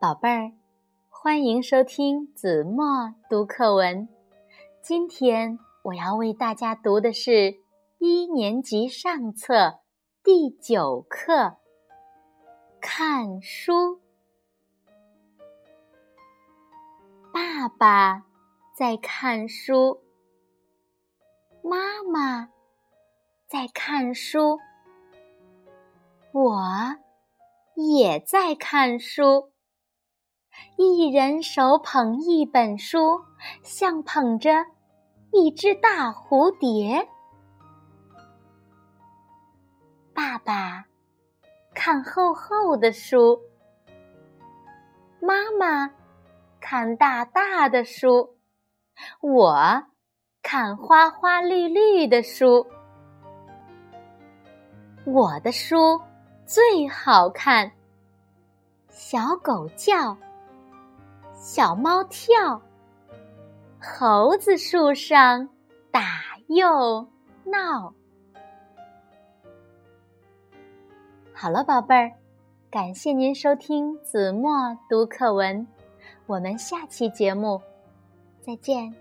宝贝儿，欢迎收听子墨读课文。今天我要为大家读的是一年级上册第九课《看书》。爸爸在看书，妈妈在看书，我也在看书。一人手捧一本书，像捧着一只大蝴蝶。爸爸看厚厚的书，妈妈看大大的书，我看花花绿绿的书。我的书最好看，小狗叫。小猫跳，猴子树上打又闹。好了，宝贝儿，感谢您收听子墨读课文，我们下期节目再见。